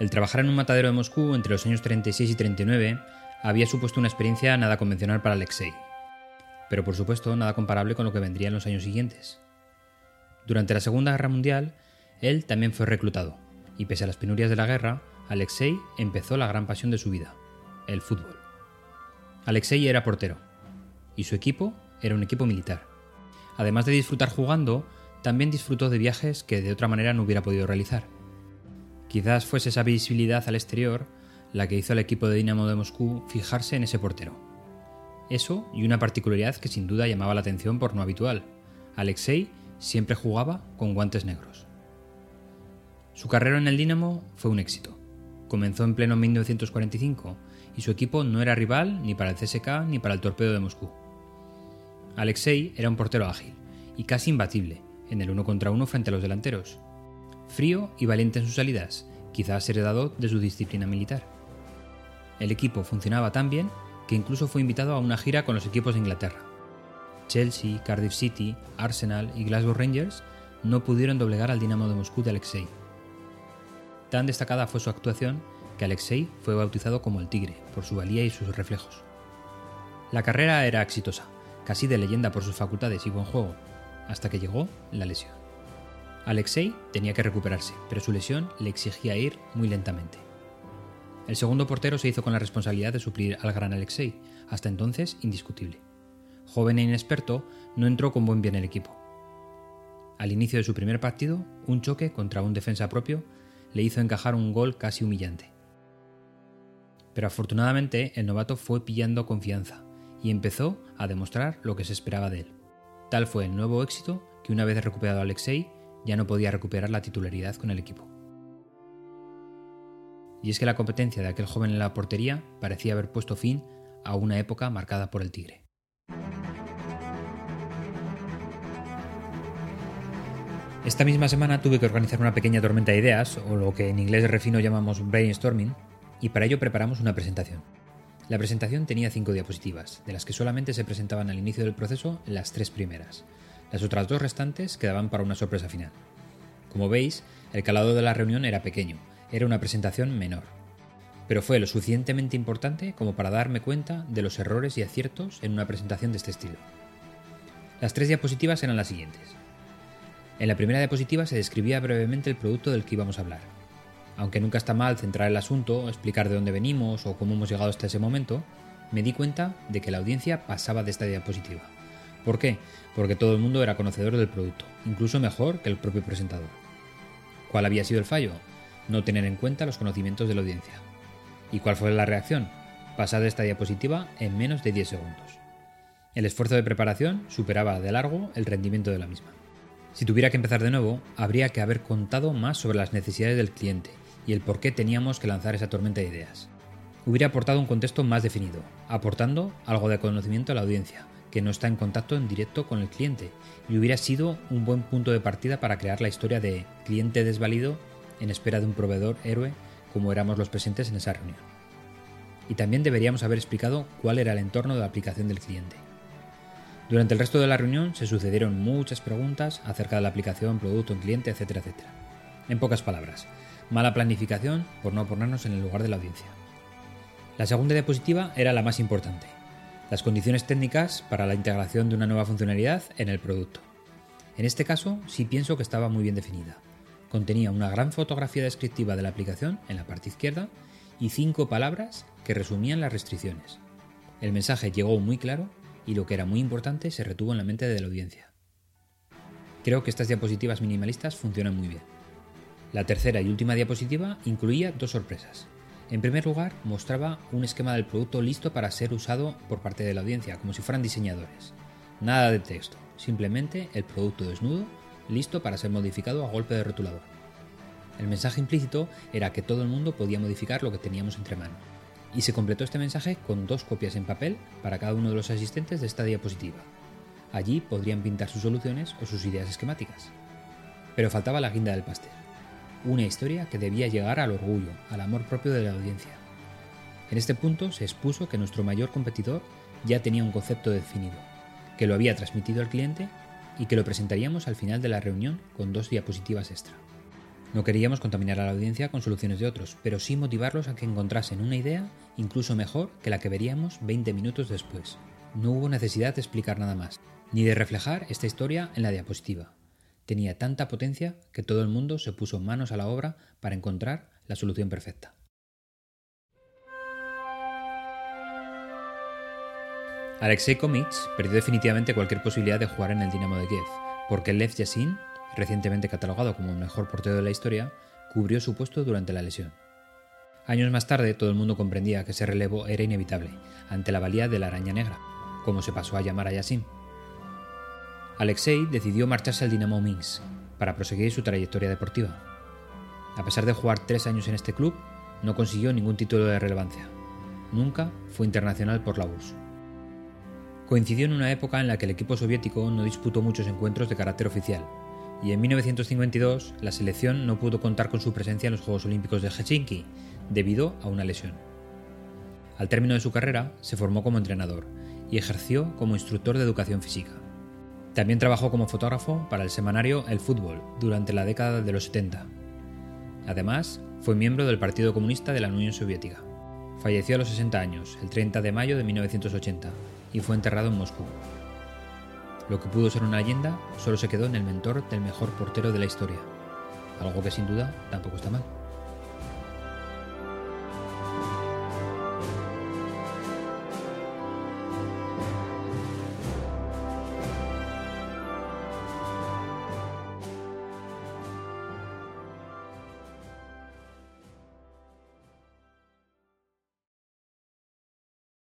El trabajar en un matadero de Moscú entre los años 36 y 39 había supuesto una experiencia nada convencional para Alexei, pero por supuesto nada comparable con lo que vendría en los años siguientes. Durante la Segunda Guerra Mundial, él también fue reclutado, y pese a las penurias de la guerra, Alexei empezó la gran pasión de su vida, el fútbol. Alexei era portero, y su equipo era un equipo militar. Además de disfrutar jugando, también disfrutó de viajes que de otra manera no hubiera podido realizar. Quizás fuese esa visibilidad al exterior la que hizo al equipo de Dinamo de Moscú fijarse en ese portero. Eso y una particularidad que sin duda llamaba la atención por no habitual. Alexei siempre jugaba con guantes negros. Su carrera en el Dinamo fue un éxito. Comenzó en pleno 1945 y su equipo no era rival ni para el CSK ni para el Torpedo de Moscú. Alexei era un portero ágil y casi imbatible en el uno contra uno frente a los delanteros. Frío y valiente en sus salidas, quizás heredado de su disciplina militar. El equipo funcionaba tan bien que incluso fue invitado a una gira con los equipos de Inglaterra. Chelsea, Cardiff City, Arsenal y Glasgow Rangers no pudieron doblegar al Dinamo de Moscú de Alexei. Tan destacada fue su actuación que Alexei fue bautizado como el Tigre por su valía y sus reflejos. La carrera era exitosa, casi de leyenda por sus facultades y buen juego, hasta que llegó la lesión. Alexei tenía que recuperarse, pero su lesión le exigía ir muy lentamente. El segundo portero se hizo con la responsabilidad de suplir al gran Alexei, hasta entonces indiscutible. Joven e inexperto, no entró con buen pie en el equipo. Al inicio de su primer partido, un choque contra un defensa propio le hizo encajar un gol casi humillante. Pero afortunadamente el novato fue pillando confianza y empezó a demostrar lo que se esperaba de él. Tal fue el nuevo éxito que una vez recuperado Alexei ya no podía recuperar la titularidad con el equipo. Y es que la competencia de aquel joven en la portería parecía haber puesto fin a una época marcada por el Tigre. Esta misma semana tuve que organizar una pequeña tormenta de ideas, o lo que en inglés refino llamamos brainstorming, y para ello preparamos una presentación. La presentación tenía cinco diapositivas, de las que solamente se presentaban al inicio del proceso las tres primeras. Las otras dos restantes quedaban para una sorpresa final. Como veis, el calado de la reunión era pequeño, era una presentación menor. Pero fue lo suficientemente importante como para darme cuenta de los errores y aciertos en una presentación de este estilo. Las tres diapositivas eran las siguientes. En la primera diapositiva se describía brevemente el producto del que íbamos a hablar. Aunque nunca está mal centrar el asunto, explicar de dónde venimos o cómo hemos llegado hasta ese momento, me di cuenta de que la audiencia pasaba de esta diapositiva. ¿Por qué? Porque todo el mundo era conocedor del producto, incluso mejor que el propio presentador. ¿Cuál había sido el fallo? No tener en cuenta los conocimientos de la audiencia. ¿Y cuál fue la reacción? Pasar esta diapositiva en menos de 10 segundos. El esfuerzo de preparación superaba de largo el rendimiento de la misma. Si tuviera que empezar de nuevo, habría que haber contado más sobre las necesidades del cliente y el por qué teníamos que lanzar esa tormenta de ideas. Hubiera aportado un contexto más definido, aportando algo de conocimiento a la audiencia, que no está en contacto en directo con el cliente y hubiera sido un buen punto de partida para crear la historia de cliente desvalido en espera de un proveedor héroe como éramos los presentes en esa reunión. Y también deberíamos haber explicado cuál era el entorno de la aplicación del cliente. Durante el resto de la reunión se sucedieron muchas preguntas acerca de la aplicación, producto, en cliente, etcétera, etcétera. En pocas palabras, mala planificación por no ponernos en el lugar de la audiencia. La segunda diapositiva era la más importante, las condiciones técnicas para la integración de una nueva funcionalidad en el producto. En este caso, sí pienso que estaba muy bien definida. Contenía una gran fotografía descriptiva de la aplicación en la parte izquierda y cinco palabras que resumían las restricciones. El mensaje llegó muy claro y lo que era muy importante se retuvo en la mente de la audiencia. Creo que estas diapositivas minimalistas funcionan muy bien. La tercera y última diapositiva incluía dos sorpresas. En primer lugar, mostraba un esquema del producto listo para ser usado por parte de la audiencia, como si fueran diseñadores. Nada de texto, simplemente el producto desnudo, listo para ser modificado a golpe de rotulador. El mensaje implícito era que todo el mundo podía modificar lo que teníamos entre manos. Y se completó este mensaje con dos copias en papel para cada uno de los asistentes de esta diapositiva. Allí podrían pintar sus soluciones o sus ideas esquemáticas. Pero faltaba la guinda del pastel una historia que debía llegar al orgullo, al amor propio de la audiencia. En este punto se expuso que nuestro mayor competidor ya tenía un concepto definido, que lo había transmitido al cliente y que lo presentaríamos al final de la reunión con dos diapositivas extra. No queríamos contaminar a la audiencia con soluciones de otros, pero sí motivarlos a que encontrasen una idea incluso mejor que la que veríamos 20 minutos después. No hubo necesidad de explicar nada más, ni de reflejar esta historia en la diapositiva. Tenía tanta potencia que todo el mundo se puso manos a la obra para encontrar la solución perfecta. Alexei Komits perdió definitivamente cualquier posibilidad de jugar en el Dinamo de Kiev, porque Lev Yashin recientemente catalogado como el mejor portero de la historia, cubrió su puesto durante la lesión. Años más tarde, todo el mundo comprendía que ese relevo era inevitable, ante la valía de la araña negra, como se pasó a llamar a Yassin. Alexei decidió marcharse al Dinamo Minsk para proseguir su trayectoria deportiva. A pesar de jugar tres años en este club, no consiguió ningún título de relevancia. Nunca fue internacional por la URSS. Coincidió en una época en la que el equipo soviético no disputó muchos encuentros de carácter oficial, y en 1952 la selección no pudo contar con su presencia en los Juegos Olímpicos de Helsinki debido a una lesión. Al término de su carrera se formó como entrenador y ejerció como instructor de educación física. También trabajó como fotógrafo para el semanario El Fútbol durante la década de los 70. Además, fue miembro del Partido Comunista de la Unión Soviética. Falleció a los 60 años, el 30 de mayo de 1980, y fue enterrado en Moscú. Lo que pudo ser una leyenda solo se quedó en el mentor del mejor portero de la historia, algo que sin duda tampoco está mal.